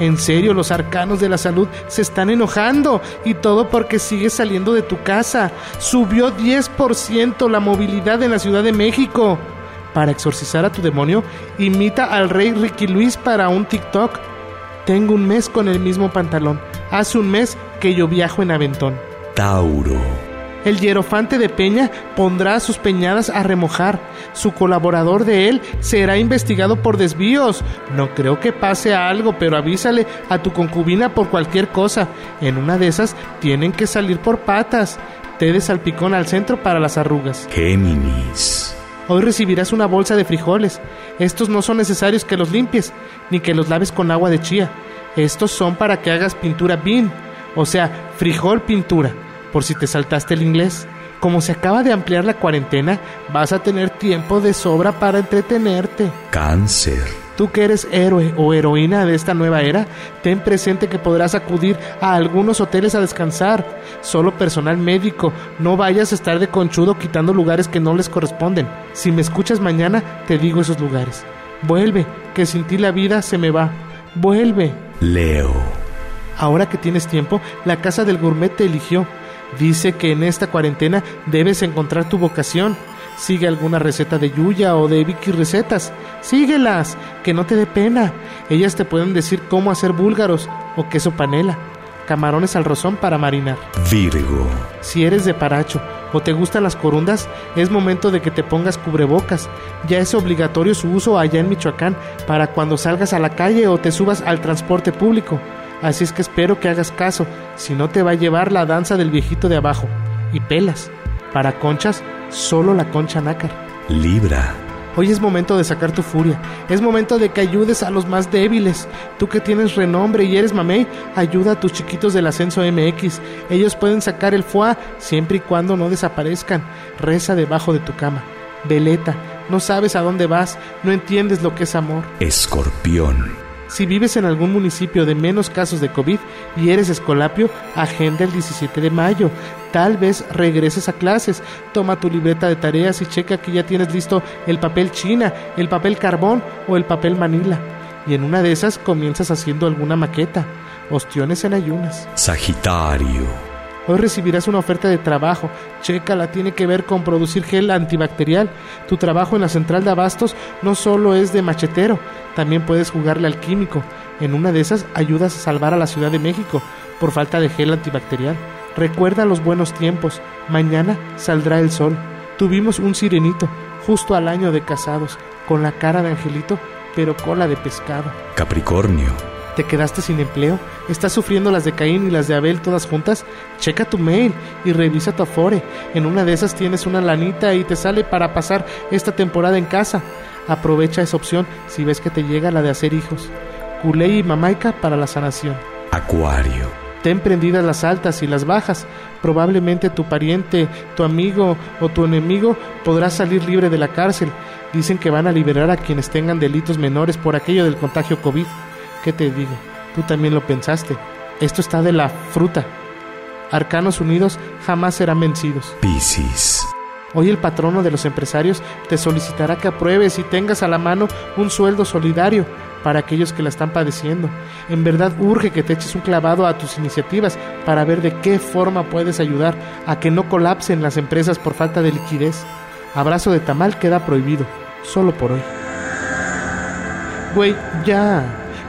En serio, los arcanos de la salud se están enojando y todo porque sigues saliendo de tu casa. Subió 10% la movilidad en la Ciudad de México. Para exorcizar a tu demonio, imita al rey Ricky Luis para un TikTok. Tengo un mes con el mismo pantalón. Hace un mes que yo viajo en aventón. Tauro. El hierofante de Peña pondrá sus peñadas a remojar. Su colaborador de él será investigado por desvíos. No creo que pase algo, pero avísale a tu concubina por cualquier cosa. En una de esas tienen que salir por patas. Té de salpicón al centro para las arrugas. Géminis. Hoy recibirás una bolsa de frijoles. Estos no son necesarios que los limpies, ni que los laves con agua de chía. Estos son para que hagas pintura bean, o sea, frijol pintura por si te saltaste el inglés. Como se acaba de ampliar la cuarentena, vas a tener tiempo de sobra para entretenerte. Cáncer. Tú que eres héroe o heroína de esta nueva era, ten presente que podrás acudir a algunos hoteles a descansar. Solo personal médico, no vayas a estar de conchudo quitando lugares que no les corresponden. Si me escuchas mañana, te digo esos lugares. Vuelve, que sin ti la vida se me va. Vuelve. Leo. Ahora que tienes tiempo, la casa del gourmet te eligió. Dice que en esta cuarentena debes encontrar tu vocación. Sigue alguna receta de Yuya o de Vicky Recetas. Síguelas, que no te dé pena. Ellas te pueden decir cómo hacer búlgaros o queso panela. Camarones al rozón para marinar. Virgo. Si eres de paracho o te gustan las corundas, es momento de que te pongas cubrebocas. Ya es obligatorio su uso allá en Michoacán para cuando salgas a la calle o te subas al transporte público. Así es que espero que hagas caso, si no te va a llevar la danza del viejito de abajo. Y pelas. Para conchas, solo la concha nácar. Libra. Hoy es momento de sacar tu furia. Es momento de que ayudes a los más débiles. Tú que tienes renombre y eres mamey, ayuda a tus chiquitos del ascenso MX. Ellos pueden sacar el foie siempre y cuando no desaparezcan. Reza debajo de tu cama. Veleta, no sabes a dónde vas, no entiendes lo que es amor. Escorpión. Si vives en algún municipio de menos casos de COVID y eres escolapio, agenda el 17 de mayo. Tal vez regreses a clases. Toma tu libreta de tareas y checa que ya tienes listo el papel china, el papel carbón o el papel manila. Y en una de esas comienzas haciendo alguna maqueta. Ostiones en ayunas. Sagitario. Hoy recibirás una oferta de trabajo. Chécala, tiene que ver con producir gel antibacterial. Tu trabajo en la central de abastos no solo es de machetero, también puedes jugarle al químico. En una de esas ayudas a salvar a la Ciudad de México por falta de gel antibacterial. Recuerda los buenos tiempos. Mañana saldrá el sol. Tuvimos un sirenito, justo al año de casados, con la cara de angelito, pero cola de pescado. Capricornio. ¿Te quedaste sin empleo? ¿Estás sufriendo las de Caín y las de Abel todas juntas? Checa tu mail y revisa tu Afore. En una de esas tienes una lanita y te sale para pasar esta temporada en casa. Aprovecha esa opción si ves que te llega la de hacer hijos. Culé y mamaica para la sanación. Acuario. Ten prendidas las altas y las bajas. Probablemente tu pariente, tu amigo o tu enemigo podrá salir libre de la cárcel. Dicen que van a liberar a quienes tengan delitos menores por aquello del contagio COVID. ¿Qué te digo? Tú también lo pensaste. Esto está de la fruta. Arcanos unidos jamás serán vencidos. Piscis. Hoy el patrono de los empresarios te solicitará que apruebes y tengas a la mano un sueldo solidario para aquellos que la están padeciendo. En verdad urge que te eches un clavado a tus iniciativas para ver de qué forma puedes ayudar a que no colapsen las empresas por falta de liquidez. Abrazo de tamal queda prohibido, solo por hoy. Güey, ya.